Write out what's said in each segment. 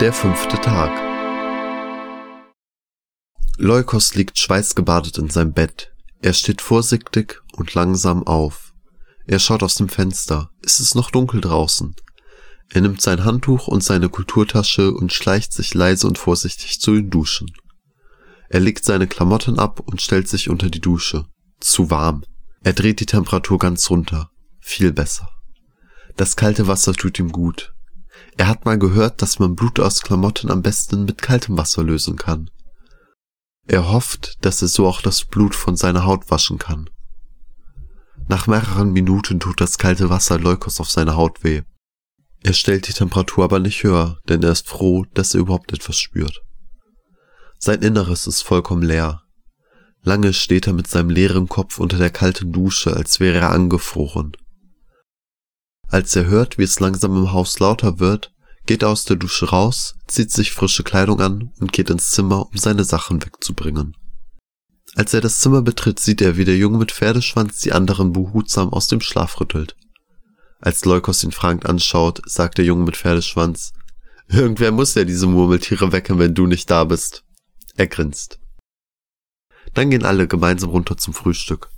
Der fünfte Tag. Leukos liegt schweißgebadet in seinem Bett. Er steht vorsichtig und langsam auf. Er schaut aus dem Fenster. Es ist noch dunkel draußen. Er nimmt sein Handtuch und seine Kulturtasche und schleicht sich leise und vorsichtig zu den Duschen. Er legt seine Klamotten ab und stellt sich unter die Dusche. Zu warm. Er dreht die Temperatur ganz runter. Viel besser. Das kalte Wasser tut ihm gut. Er hat mal gehört, dass man Blut aus Klamotten am besten mit kaltem Wasser lösen kann. Er hofft, dass er so auch das Blut von seiner Haut waschen kann. Nach mehreren Minuten tut das kalte Wasser Leukos auf seine Haut weh. Er stellt die Temperatur aber nicht höher, denn er ist froh, dass er überhaupt etwas spürt. Sein Inneres ist vollkommen leer. Lange steht er mit seinem leeren Kopf unter der kalten Dusche, als wäre er angefroren. Als er hört, wie es langsam im Haus lauter wird, geht er aus der Dusche raus, zieht sich frische Kleidung an und geht ins Zimmer, um seine Sachen wegzubringen. Als er das Zimmer betritt, sieht er, wie der Junge mit Pferdeschwanz die anderen behutsam aus dem Schlaf rüttelt. Als Leukos ihn fragend anschaut, sagt der Junge mit Pferdeschwanz, Irgendwer muss ja diese Murmeltiere wecken, wenn du nicht da bist. Er grinst. Dann gehen alle gemeinsam runter zum Frühstück.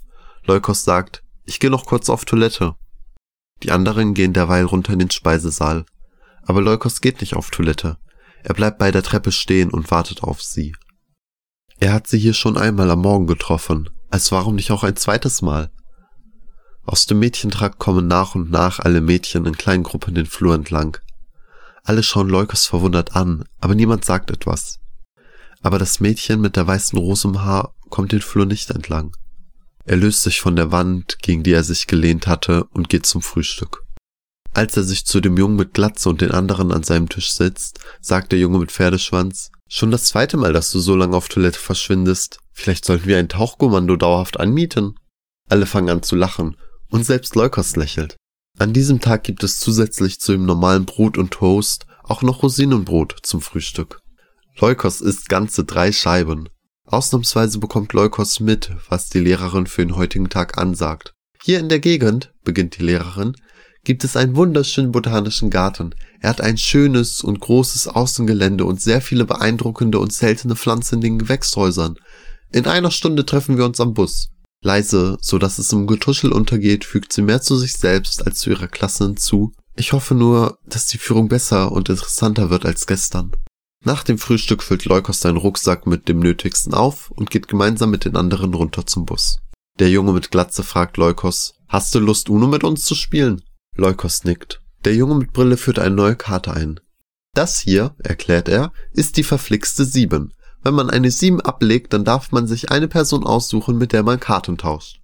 Leukos sagt, ich gehe noch kurz auf Toilette. Die anderen gehen derweil runter in den Speisesaal. Aber Leukos geht nicht auf Toilette. Er bleibt bei der Treppe stehen und wartet auf sie. Er hat sie hier schon einmal am Morgen getroffen, als warum nicht auch ein zweites Mal? Aus dem Mädchentrakt kommen nach und nach alle Mädchen in kleinen Gruppen den Flur entlang. Alle schauen Leukos verwundert an, aber niemand sagt etwas. Aber das Mädchen mit der weißen Rose im Haar kommt den Flur nicht entlang. Er löst sich von der Wand, gegen die er sich gelehnt hatte, und geht zum Frühstück. Als er sich zu dem Jungen mit Glatze und den anderen an seinem Tisch sitzt, sagt der Junge mit Pferdeschwanz, schon das zweite Mal, dass du so lange auf Toilette verschwindest. Vielleicht sollten wir ein Tauchkommando dauerhaft anmieten. Alle fangen an zu lachen, und selbst Leukos lächelt. An diesem Tag gibt es zusätzlich zu dem normalen Brot und Toast auch noch Rosinenbrot zum Frühstück. Leukos isst ganze drei Scheiben. Ausnahmsweise bekommt Leukos mit, was die Lehrerin für den heutigen Tag ansagt. Hier in der Gegend, beginnt die Lehrerin, gibt es einen wunderschönen botanischen Garten. Er hat ein schönes und großes Außengelände und sehr viele beeindruckende und seltene Pflanzen in den Gewächshäusern. In einer Stunde treffen wir uns am Bus. Leise, so dass es im Getuschel untergeht, fügt sie mehr zu sich selbst als zu ihrer Klasse hinzu. Ich hoffe nur, dass die Führung besser und interessanter wird als gestern. Nach dem Frühstück füllt Leukos seinen Rucksack mit dem Nötigsten auf und geht gemeinsam mit den anderen runter zum Bus. Der Junge mit Glatze fragt Leukos, hast du Lust, Uno mit uns zu spielen? Leukos nickt. Der Junge mit Brille führt eine neue Karte ein. Das hier, erklärt er, ist die verflixte 7. Wenn man eine 7 ablegt, dann darf man sich eine Person aussuchen, mit der man Karten tauscht.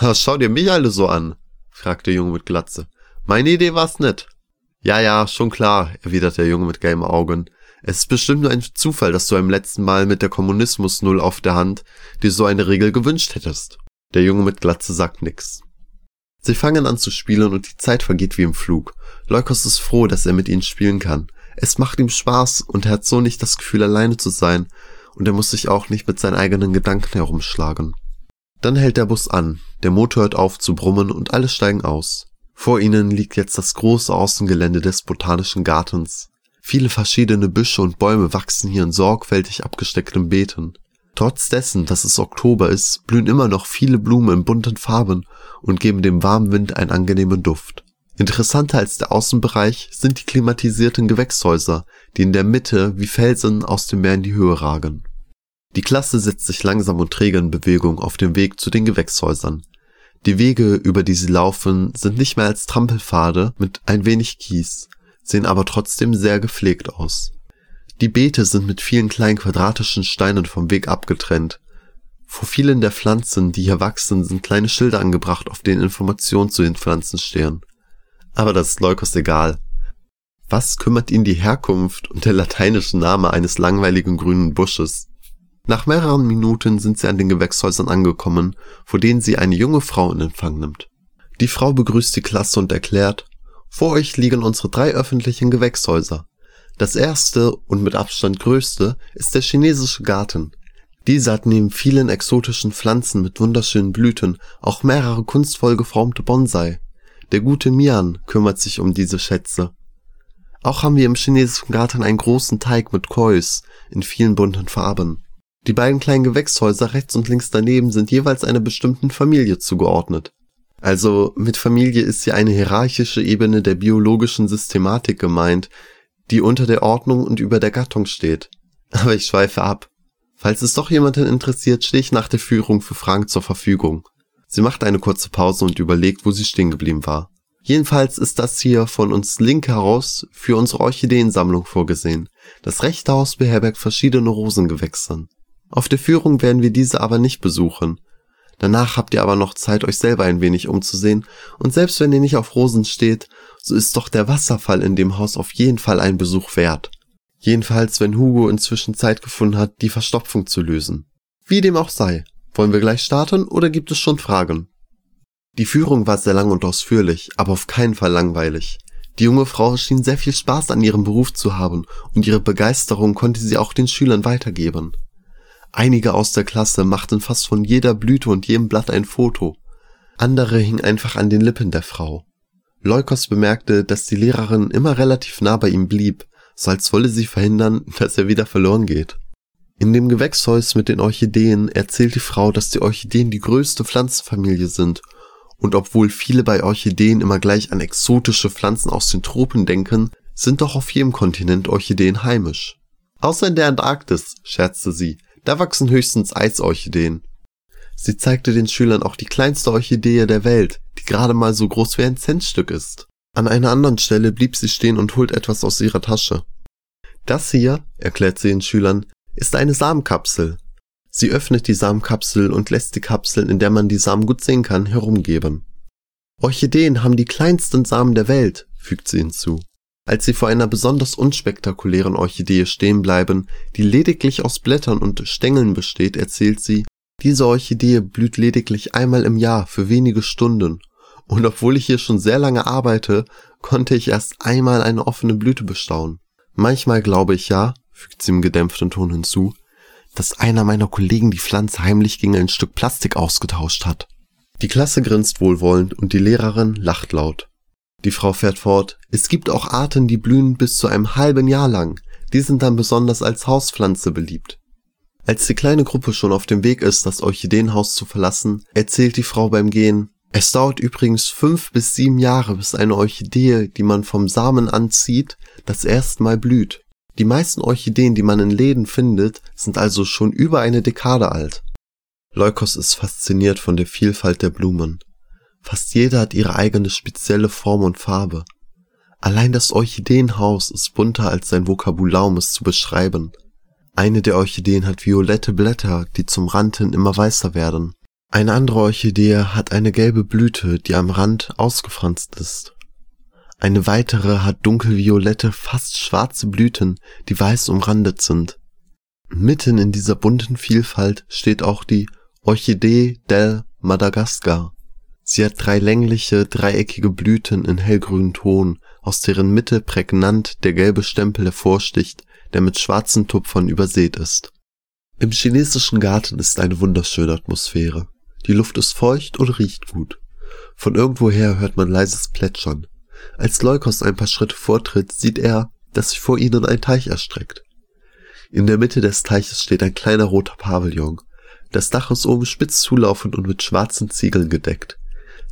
Ha, schau dir mich alle so an, fragt der Junge mit Glatze. Meine Idee war's nicht. Ja, ja, schon klar, erwidert der Junge mit gelben Augen. Es ist bestimmt nur ein Zufall, dass du beim letzten Mal mit der Kommunismus-Null auf der Hand dir so eine Regel gewünscht hättest. Der Junge mit Glatze sagt nix. Sie fangen an zu spielen und die Zeit vergeht wie im Flug. Leukos ist froh, dass er mit ihnen spielen kann. Es macht ihm Spaß und er hat so nicht das Gefühl, alleine zu sein und er muss sich auch nicht mit seinen eigenen Gedanken herumschlagen. Dann hält der Bus an, der Motor hört auf zu brummen und alle steigen aus. Vor ihnen liegt jetzt das große Außengelände des Botanischen Gartens. Viele verschiedene Büsche und Bäume wachsen hier in sorgfältig abgesteckten Beeten. Trotz dessen, dass es Oktober ist, blühen immer noch viele Blumen in bunten Farben und geben dem warmen Wind einen angenehmen Duft. Interessanter als der Außenbereich sind die klimatisierten Gewächshäuser, die in der Mitte wie Felsen aus dem Meer in die Höhe ragen. Die Klasse setzt sich langsam und träge in Bewegung auf dem Weg zu den Gewächshäusern. Die Wege, über die sie laufen, sind nicht mehr als Trampelpfade mit ein wenig Kies, sehen aber trotzdem sehr gepflegt aus. Die Beete sind mit vielen kleinen quadratischen Steinen vom Weg abgetrennt. Vor vielen der Pflanzen, die hier wachsen, sind kleine Schilder angebracht, auf denen Informationen zu den Pflanzen stehen. Aber das ist Leukos egal. Was kümmert ihn die Herkunft und der lateinische Name eines langweiligen grünen Busches? Nach mehreren Minuten sind sie an den Gewächshäusern angekommen, vor denen sie eine junge Frau in Empfang nimmt. Die Frau begrüßt die Klasse und erklärt, vor euch liegen unsere drei öffentlichen Gewächshäuser. Das erste und mit Abstand größte ist der chinesische Garten. Dieser hat neben vielen exotischen Pflanzen mit wunderschönen Blüten auch mehrere kunstvoll geformte Bonsai. Der gute Mian kümmert sich um diese Schätze. Auch haben wir im chinesischen Garten einen großen Teig mit Kois in vielen bunten Farben. Die beiden kleinen Gewächshäuser rechts und links daneben sind jeweils einer bestimmten Familie zugeordnet. Also mit Familie ist hier eine hierarchische Ebene der biologischen Systematik gemeint, die unter der Ordnung und über der Gattung steht. Aber ich schweife ab. Falls es doch jemanden interessiert, stehe ich nach der Führung für Fragen zur Verfügung. Sie macht eine kurze Pause und überlegt, wo sie stehen geblieben war. Jedenfalls ist das hier von uns link heraus für unsere Orchideensammlung vorgesehen. Das rechte Haus beherbergt verschiedene Rosengewächse. Auf der Führung werden wir diese aber nicht besuchen. Danach habt ihr aber noch Zeit, euch selber ein wenig umzusehen, und selbst wenn ihr nicht auf Rosen steht, so ist doch der Wasserfall in dem Haus auf jeden Fall ein Besuch wert. Jedenfalls, wenn Hugo inzwischen Zeit gefunden hat, die Verstopfung zu lösen. Wie dem auch sei. Wollen wir gleich starten oder gibt es schon Fragen? Die Führung war sehr lang und ausführlich, aber auf keinen Fall langweilig. Die junge Frau schien sehr viel Spaß an ihrem Beruf zu haben und ihre Begeisterung konnte sie auch den Schülern weitergeben. Einige aus der Klasse machten fast von jeder Blüte und jedem Blatt ein Foto. Andere hingen einfach an den Lippen der Frau. Leukos bemerkte, dass die Lehrerin immer relativ nah bei ihm blieb, so als wolle sie verhindern, dass er wieder verloren geht. In dem Gewächshaus mit den Orchideen erzählt die Frau, dass die Orchideen die größte Pflanzenfamilie sind und obwohl viele bei Orchideen immer gleich an exotische Pflanzen aus den Tropen denken, sind doch auf jedem Kontinent Orchideen heimisch. Außer in der Antarktis, scherzte sie, da wachsen höchstens Eisorchideen. Sie zeigte den Schülern auch die kleinste Orchidee der Welt, die gerade mal so groß wie ein Centstück ist. An einer anderen Stelle blieb sie stehen und holt etwas aus ihrer Tasche. Das hier, erklärt sie den Schülern, ist eine Samenkapsel, Sie öffnet die Samenkapsel und lässt die Kapsel, in der man die Samen gut sehen kann, herumgeben. Orchideen haben die kleinsten Samen der Welt, fügt sie hinzu. Als sie vor einer besonders unspektakulären Orchidee stehen bleiben, die lediglich aus Blättern und Stängeln besteht, erzählt sie, diese Orchidee blüht lediglich einmal im Jahr für wenige Stunden. Und obwohl ich hier schon sehr lange arbeite, konnte ich erst einmal eine offene Blüte bestaunen. Manchmal glaube ich ja, fügt sie im gedämpften Ton hinzu, dass einer meiner Kollegen die Pflanze heimlich gegen ein Stück Plastik ausgetauscht hat. Die Klasse grinst wohlwollend und die Lehrerin lacht laut. Die Frau fährt fort, es gibt auch Arten, die blühen bis zu einem halben Jahr lang. Die sind dann besonders als Hauspflanze beliebt. Als die kleine Gruppe schon auf dem Weg ist, das Orchideenhaus zu verlassen, erzählt die Frau beim Gehen, es dauert übrigens fünf bis sieben Jahre, bis eine Orchidee, die man vom Samen anzieht, das erste Mal blüht. Die meisten Orchideen, die man in Läden findet, sind also schon über eine Dekade alt. Leukos ist fasziniert von der Vielfalt der Blumen. Fast jede hat ihre eigene spezielle Form und Farbe. Allein das Orchideenhaus ist bunter als sein Vokabular, um es zu beschreiben. Eine der Orchideen hat violette Blätter, die zum Rand hin immer weißer werden. Eine andere Orchidee hat eine gelbe Blüte, die am Rand ausgefranst ist. Eine weitere hat dunkelviolette, fast schwarze Blüten, die weiß umrandet sind. Mitten in dieser bunten Vielfalt steht auch die Orchidee del Madagascar. Sie hat drei längliche, dreieckige Blüten in hellgrünen Ton, aus deren Mitte prägnant der gelbe Stempel hervorsticht, der mit schwarzen Tupfern übersät ist. Im chinesischen Garten ist eine wunderschöne Atmosphäre. Die Luft ist feucht und riecht gut. Von irgendwoher hört man leises Plätschern. Als Leukos ein paar Schritte vortritt, sieht er, dass sich vor ihnen ein Teich erstreckt. In der Mitte des Teiches steht ein kleiner roter Pavillon. Das Dach ist oben spitz zulaufend und mit schwarzen Ziegeln gedeckt.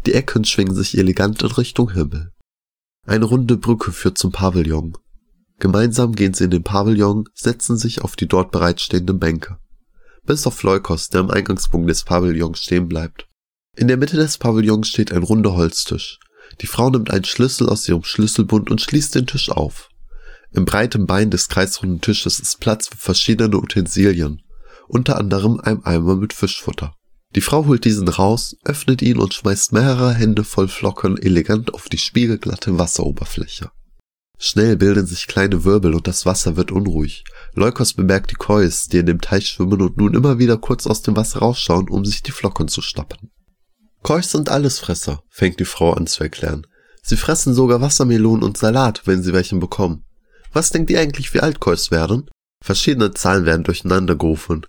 Die Ecken schwingen sich elegant in Richtung Himmel. Eine runde Brücke führt zum Pavillon. Gemeinsam gehen sie in den Pavillon, setzen sich auf die dort bereitstehenden Bänke. Bis auf Leukos, der am Eingangspunkt des Pavillons stehen bleibt. In der Mitte des Pavillons steht ein runder Holztisch. Die Frau nimmt einen Schlüssel aus ihrem Schlüsselbund und schließt den Tisch auf. Im breiten Bein des kreisrunden Tisches ist Platz für verschiedene Utensilien, unter anderem ein Eimer mit Fischfutter. Die Frau holt diesen raus, öffnet ihn und schmeißt mehrere Hände voll Flocken elegant auf die spiegelglatte Wasseroberfläche. Schnell bilden sich kleine Wirbel und das Wasser wird unruhig. Leukos bemerkt die Kois, die in dem Teich schwimmen und nun immer wieder kurz aus dem Wasser rausschauen, um sich die Flocken zu stappen. Kois sind Allesfresser, fängt die Frau an zu erklären. Sie fressen sogar Wassermelonen und Salat, wenn sie welchen bekommen. Was denkt ihr eigentlich, wie alt Kois werden? Verschiedene Zahlen werden durcheinander gerufen.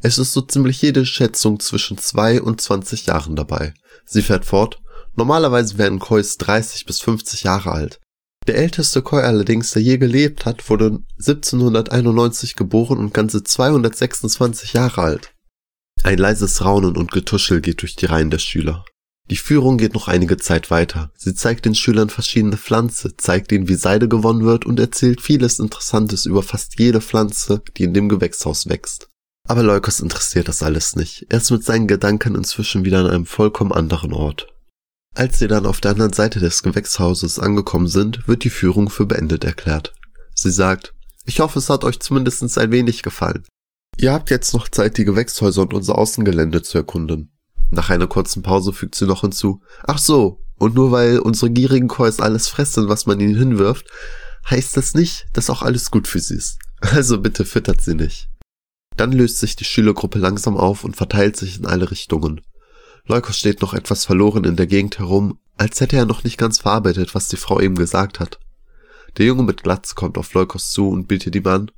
Es ist so ziemlich jede Schätzung zwischen zwei und zwanzig Jahren dabei. Sie fährt fort. Normalerweise werden Kois 30 bis 50 Jahre alt. Der älteste Koi allerdings, der je gelebt hat, wurde 1791 geboren und ganze 226 Jahre alt. Ein leises Raunen und Getuschel geht durch die Reihen der Schüler. Die Führung geht noch einige Zeit weiter. Sie zeigt den Schülern verschiedene Pflanzen, zeigt ihnen, wie Seide gewonnen wird und erzählt vieles Interessantes über fast jede Pflanze, die in dem Gewächshaus wächst. Aber Leukos interessiert das alles nicht. Er ist mit seinen Gedanken inzwischen wieder an einem vollkommen anderen Ort. Als sie dann auf der anderen Seite des Gewächshauses angekommen sind, wird die Führung für beendet erklärt. Sie sagt, ich hoffe, es hat euch zumindest ein wenig gefallen. Ihr habt jetzt noch Zeit, die Gewächshäuser und unser Außengelände zu erkunden. Nach einer kurzen Pause fügt sie noch hinzu, ach so, und nur weil unsere gierigen Kois alles fressen, was man ihnen hinwirft, heißt das nicht, dass auch alles gut für sie ist. Also bitte füttert sie nicht. Dann löst sich die Schülergruppe langsam auf und verteilt sich in alle Richtungen. Leukos steht noch etwas verloren in der Gegend herum, als hätte er noch nicht ganz verarbeitet, was die Frau eben gesagt hat. Der Junge mit Glatz kommt auf Leukos zu und bietet ihm an,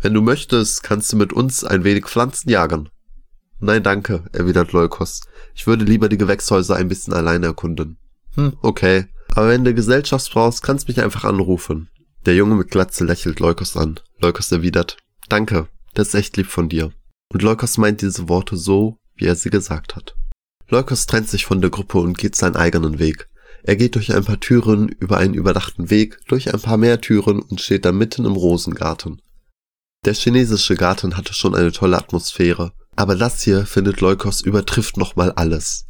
wenn du möchtest, kannst du mit uns ein wenig Pflanzen jagen. Nein, danke, erwidert Leukos. Ich würde lieber die Gewächshäuser ein bisschen alleine erkunden. Hm, okay. Aber wenn du Gesellschaft brauchst, kannst mich einfach anrufen. Der Junge mit Glatze lächelt Leukos an. Leukos erwidert, danke, das ist echt lieb von dir. Und Leukos meint diese Worte so, wie er sie gesagt hat. Leukos trennt sich von der Gruppe und geht seinen eigenen Weg. Er geht durch ein paar Türen, über einen überdachten Weg, durch ein paar mehr Türen und steht dann mitten im Rosengarten. Der chinesische Garten hatte schon eine tolle Atmosphäre, aber das hier, findet Leukos, übertrifft nochmal alles.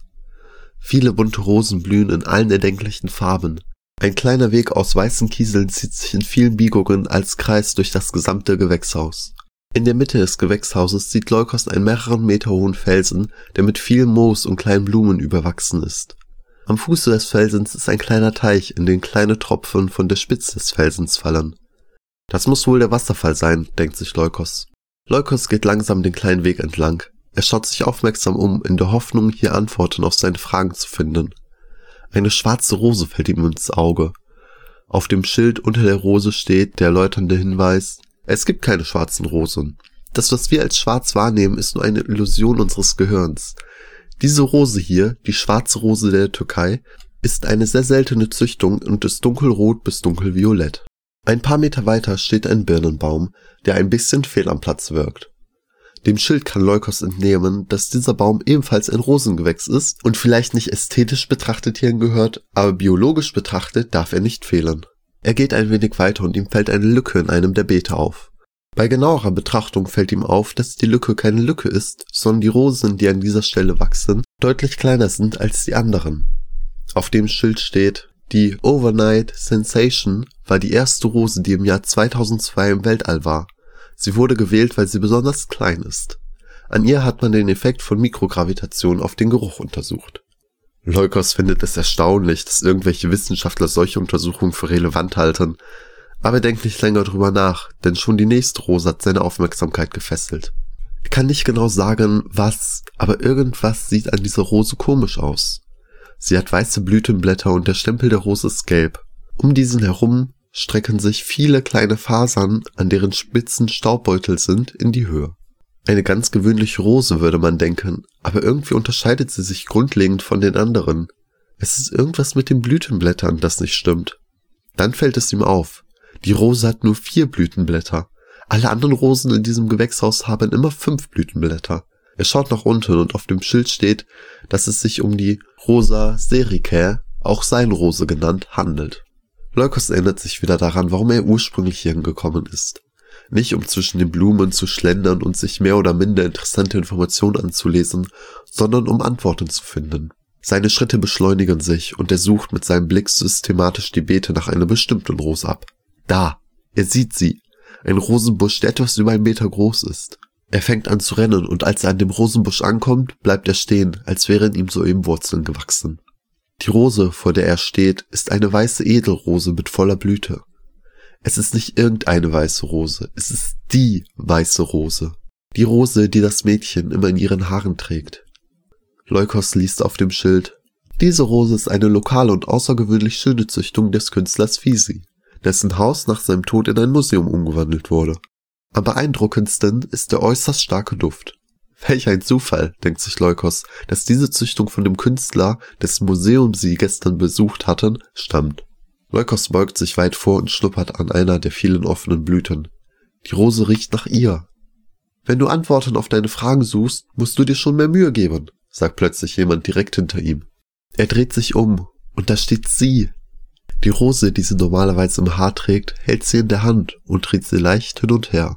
Viele bunte Rosen blühen in allen erdenklichen Farben. Ein kleiner Weg aus weißen Kieseln zieht sich in vielen Biegungen als Kreis durch das gesamte Gewächshaus. In der Mitte des Gewächshauses sieht Leukos einen mehreren Meter hohen Felsen, der mit viel Moos und kleinen Blumen überwachsen ist. Am Fuße des Felsens ist ein kleiner Teich, in den kleine Tropfen von der Spitze des Felsens fallen. Das muss wohl der Wasserfall sein, denkt sich Leukos. Leukos geht langsam den kleinen Weg entlang. Er schaut sich aufmerksam um, in der Hoffnung, hier Antworten auf seine Fragen zu finden. Eine schwarze Rose fällt ihm ins Auge. Auf dem Schild unter der Rose steht der erläuternde Hinweis, es gibt keine schwarzen Rosen. Das, was wir als schwarz wahrnehmen, ist nur eine Illusion unseres Gehirns. Diese Rose hier, die schwarze Rose der Türkei, ist eine sehr seltene Züchtung und ist dunkelrot bis dunkelviolett. Ein paar Meter weiter steht ein Birnenbaum, der ein bisschen fehl am Platz wirkt. Dem Schild kann Leukos entnehmen, dass dieser Baum ebenfalls ein Rosengewächs ist und vielleicht nicht ästhetisch betrachtet hierhin gehört, aber biologisch betrachtet darf er nicht fehlen. Er geht ein wenig weiter und ihm fällt eine Lücke in einem der Beete auf. Bei genauerer Betrachtung fällt ihm auf, dass die Lücke keine Lücke ist, sondern die Rosen, die an dieser Stelle wachsen, deutlich kleiner sind als die anderen. Auf dem Schild steht, die Overnight Sensation war die erste Rose, die im Jahr 2002 im Weltall war. Sie wurde gewählt, weil sie besonders klein ist. An ihr hat man den Effekt von Mikrogravitation auf den Geruch untersucht. Leukos findet es erstaunlich, dass irgendwelche Wissenschaftler solche Untersuchungen für relevant halten, aber er denkt nicht länger drüber nach, denn schon die nächste Rose hat seine Aufmerksamkeit gefesselt. Er kann nicht genau sagen, was, aber irgendwas sieht an dieser Rose komisch aus. Sie hat weiße Blütenblätter und der Stempel der Rose ist gelb. Um diesen herum strecken sich viele kleine Fasern, an deren Spitzen Staubbeutel sind, in die Höhe. Eine ganz gewöhnliche Rose, würde man denken, aber irgendwie unterscheidet sie sich grundlegend von den anderen. Es ist irgendwas mit den Blütenblättern, das nicht stimmt. Dann fällt es ihm auf. Die Rose hat nur vier Blütenblätter. Alle anderen Rosen in diesem Gewächshaus haben immer fünf Blütenblätter. Er schaut nach unten und auf dem Schild steht, dass es sich um die Rosa sericae, auch Seinrose genannt, handelt. Leukos erinnert sich wieder daran, warum er ursprünglich hierhin gekommen ist. Nicht um zwischen den Blumen zu schlendern und sich mehr oder minder interessante Informationen anzulesen, sondern um Antworten zu finden. Seine Schritte beschleunigen sich und er sucht mit seinem Blick systematisch die Beete nach einer bestimmten Rose ab. Da, er sieht sie. Ein Rosenbusch, der etwas über einen Meter groß ist. Er fängt an zu rennen und als er an dem Rosenbusch ankommt, bleibt er stehen, als wären ihm soeben Wurzeln gewachsen. Die Rose, vor der er steht, ist eine weiße Edelrose mit voller Blüte. Es ist nicht irgendeine weiße Rose, es ist die weiße Rose. Die Rose, die das Mädchen immer in ihren Haaren trägt. Leukos liest auf dem Schild, diese Rose ist eine lokale und außergewöhnlich schöne Züchtung des Künstlers Fisi, dessen Haus nach seinem Tod in ein Museum umgewandelt wurde. Am beeindruckendsten ist der äußerst starke Duft. Welch ein Zufall, denkt sich Leukos, dass diese Züchtung von dem Künstler, dessen Museum sie gestern besucht hatten, stammt. Leukos beugt sich weit vor und schnuppert an einer der vielen offenen Blüten. Die Rose riecht nach ihr. Wenn du Antworten auf deine Fragen suchst, musst du dir schon mehr Mühe geben, sagt plötzlich jemand direkt hinter ihm. Er dreht sich um, und da steht sie. Die Rose, die sie normalerweise im Haar trägt, hält sie in der Hand und dreht sie leicht hin und her.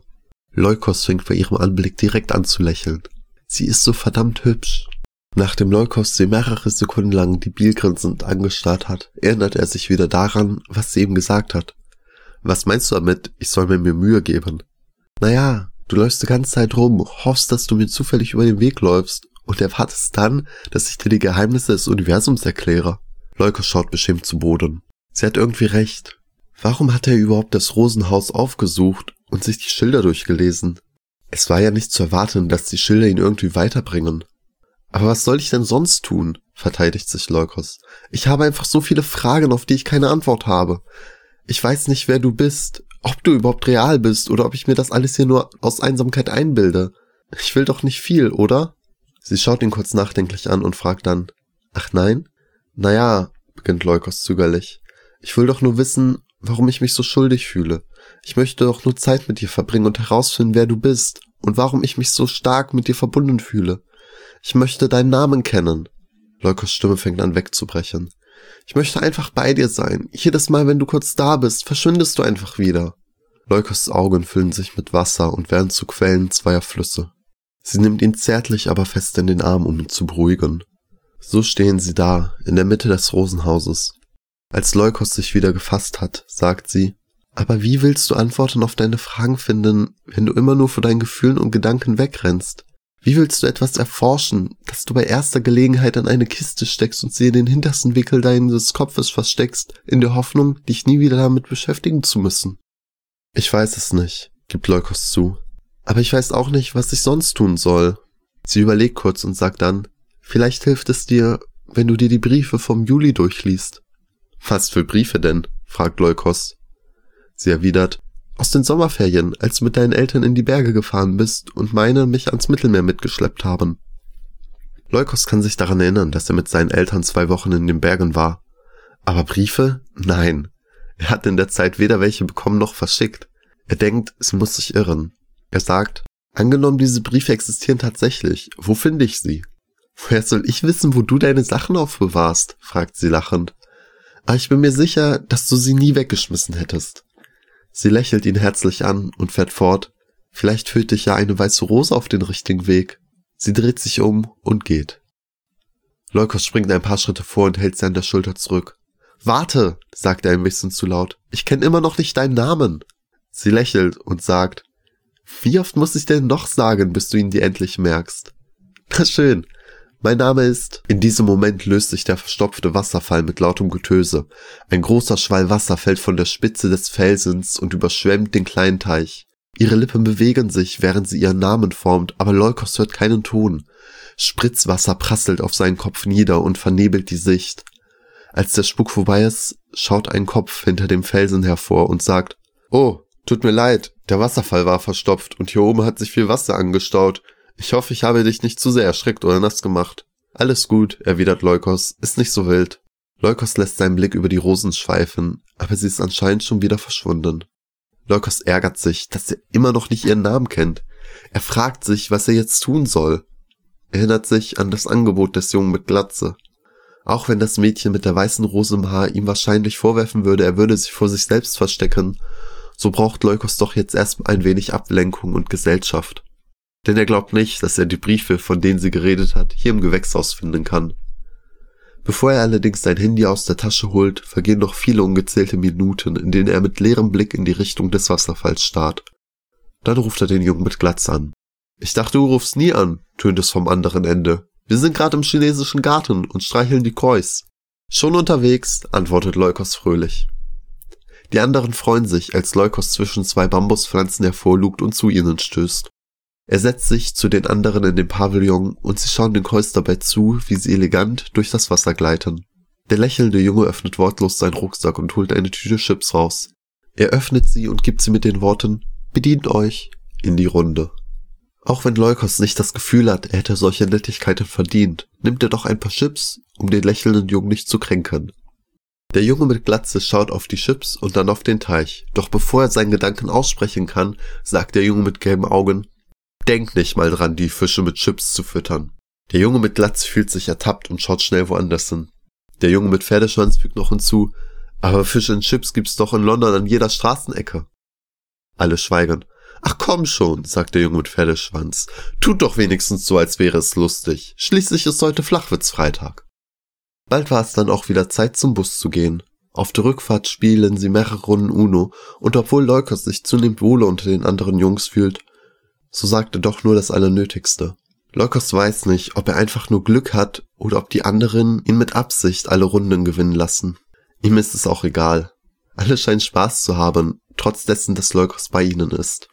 Leukos fängt bei ihrem Anblick direkt an zu lächeln. Sie ist so verdammt hübsch. Nachdem Leukos sie mehrere Sekunden lang die Bielgrinsend angestarrt hat, erinnert er sich wieder daran, was sie ihm gesagt hat. Was meinst du damit, ich soll mir Mühe geben? Naja, du läufst die ganze Zeit rum, hoffst, dass du mir zufällig über den Weg läufst und erwartest dann, dass ich dir die Geheimnisse des Universums erkläre. Leukos schaut beschämt zu Boden. Sie hat irgendwie recht. Warum hat er überhaupt das Rosenhaus aufgesucht und sich die Schilder durchgelesen? Es war ja nicht zu erwarten, dass die Schilder ihn irgendwie weiterbringen. Aber was soll ich denn sonst tun? verteidigt sich Leukos. Ich habe einfach so viele Fragen, auf die ich keine Antwort habe. Ich weiß nicht, wer du bist, ob du überhaupt real bist oder ob ich mir das alles hier nur aus Einsamkeit einbilde. Ich will doch nicht viel, oder? Sie schaut ihn kurz nachdenklich an und fragt dann, ach nein? Naja, beginnt Leukos zögerlich. Ich will doch nur wissen, warum ich mich so schuldig fühle. Ich möchte doch nur Zeit mit dir verbringen und herausfinden, wer du bist und warum ich mich so stark mit dir verbunden fühle. Ich möchte deinen Namen kennen. Leukos Stimme fängt an wegzubrechen. Ich möchte einfach bei dir sein. Jedes Mal, wenn du kurz da bist, verschwindest du einfach wieder. Leukos Augen füllen sich mit Wasser und werden zu Quellen zweier Flüsse. Sie nimmt ihn zärtlich aber fest in den Arm, um ihn zu beruhigen. So stehen sie da, in der Mitte des Rosenhauses. Als Leukos sich wieder gefasst hat, sagt sie, aber wie willst du Antworten auf deine Fragen finden, wenn du immer nur vor deinen Gefühlen und Gedanken wegrennst? Wie willst du etwas erforschen, das du bei erster Gelegenheit an eine Kiste steckst und sie in den hintersten Wickel deines Kopfes versteckst, in der Hoffnung, dich nie wieder damit beschäftigen zu müssen? Ich weiß es nicht, gibt Leukos zu. Aber ich weiß auch nicht, was ich sonst tun soll. Sie überlegt kurz und sagt dann, vielleicht hilft es dir, wenn du dir die Briefe vom Juli durchliest. Was für Briefe denn? fragt Leukos. Sie erwidert, aus den Sommerferien, als du mit deinen Eltern in die Berge gefahren bist und meine mich ans Mittelmeer mitgeschleppt haben. Leukos kann sich daran erinnern, dass er mit seinen Eltern zwei Wochen in den Bergen war. Aber Briefe? Nein. Er hat in der Zeit weder welche bekommen noch verschickt. Er denkt, sie muss sich irren. Er sagt, angenommen diese Briefe existieren tatsächlich, wo finde ich sie? Woher soll ich wissen, wo du deine Sachen aufbewahrst? fragt sie lachend. Aber ich bin mir sicher, dass du sie nie weggeschmissen hättest. Sie lächelt ihn herzlich an und fährt fort. Vielleicht führt dich ja eine weiße Rose auf den richtigen Weg. Sie dreht sich um und geht. Leukos springt ein paar Schritte vor und hält sie an der Schulter zurück. Warte, sagt er ein bisschen zu laut. Ich kenne immer noch nicht deinen Namen. Sie lächelt und sagt, wie oft muss ich denn noch sagen, bis du ihn dir endlich merkst? Na schön, mein Name ist. In diesem Moment löst sich der verstopfte Wasserfall mit lautem Getöse. Ein großer Schwall Wasser fällt von der Spitze des Felsens und überschwemmt den kleinen Teich. Ihre Lippen bewegen sich, während sie ihren Namen formt, aber Leukos hört keinen Ton. Spritzwasser prasselt auf seinen Kopf nieder und vernebelt die Sicht. Als der Spuk vorbei ist, schaut ein Kopf hinter dem Felsen hervor und sagt, Oh, tut mir leid, der Wasserfall war verstopft und hier oben hat sich viel Wasser angestaut. Ich hoffe, ich habe dich nicht zu sehr erschreckt oder nass gemacht. Alles gut, erwidert Leukos, ist nicht so wild. Leukos lässt seinen Blick über die Rosen schweifen, aber sie ist anscheinend schon wieder verschwunden. Leukos ärgert sich, dass er immer noch nicht ihren Namen kennt. Er fragt sich, was er jetzt tun soll. Er erinnert sich an das Angebot des Jungen mit Glatze. Auch wenn das Mädchen mit der weißen Rose im Haar ihm wahrscheinlich vorwerfen würde, er würde sich vor sich selbst verstecken, so braucht Leukos doch jetzt erst ein wenig Ablenkung und Gesellschaft. Denn er glaubt nicht, dass er die Briefe, von denen sie geredet hat, hier im Gewächshaus finden kann. Bevor er allerdings sein Handy aus der Tasche holt, vergehen noch viele ungezählte Minuten, in denen er mit leerem Blick in die Richtung des Wasserfalls starrt. Dann ruft er den Jungen mit Glatz an. Ich dachte, du rufst nie an, tönt es vom anderen Ende. Wir sind gerade im chinesischen Garten und streicheln die Kois. Schon unterwegs, antwortet Leukos fröhlich. Die anderen freuen sich, als Leukos zwischen zwei Bambuspflanzen hervorlugt und zu ihnen stößt. Er setzt sich zu den anderen in den Pavillon und sie schauen den Kois dabei zu, wie sie elegant durch das Wasser gleiten. Der lächelnde Junge öffnet wortlos seinen Rucksack und holt eine Tüte Chips raus. Er öffnet sie und gibt sie mit den Worten Bedient euch in die Runde. Auch wenn Leukos nicht das Gefühl hat, er hätte solche Nettigkeiten verdient, nimmt er doch ein paar Chips, um den lächelnden Jungen nicht zu kränken. Der Junge mit Glatze schaut auf die Chips und dann auf den Teich. Doch bevor er seinen Gedanken aussprechen kann, sagt der Junge mit gelben Augen, Denk nicht mal dran, die Fische mit Chips zu füttern. Der Junge mit Glatze fühlt sich ertappt und schaut schnell woanders hin. Der Junge mit Pferdeschwanz fügt noch hinzu, aber Fisch und Chips gibt's doch in London an jeder Straßenecke. Alle schweigen. Ach komm schon, sagt der Junge mit Pferdeschwanz. Tut doch wenigstens so, als wäre es lustig. Schließlich ist heute Flachwitzfreitag. Bald war es dann auch wieder Zeit zum Bus zu gehen. Auf der Rückfahrt spielen sie mehrere Runden Uno, und obwohl Leukos sich zunehmend wohler unter den anderen Jungs fühlt, so sagt er doch nur das Allernötigste. Leukos weiß nicht, ob er einfach nur Glück hat oder ob die anderen ihn mit Absicht alle Runden gewinnen lassen. Ihm ist es auch egal. Alle scheinen Spaß zu haben, trotz dessen, dass Leukos bei ihnen ist.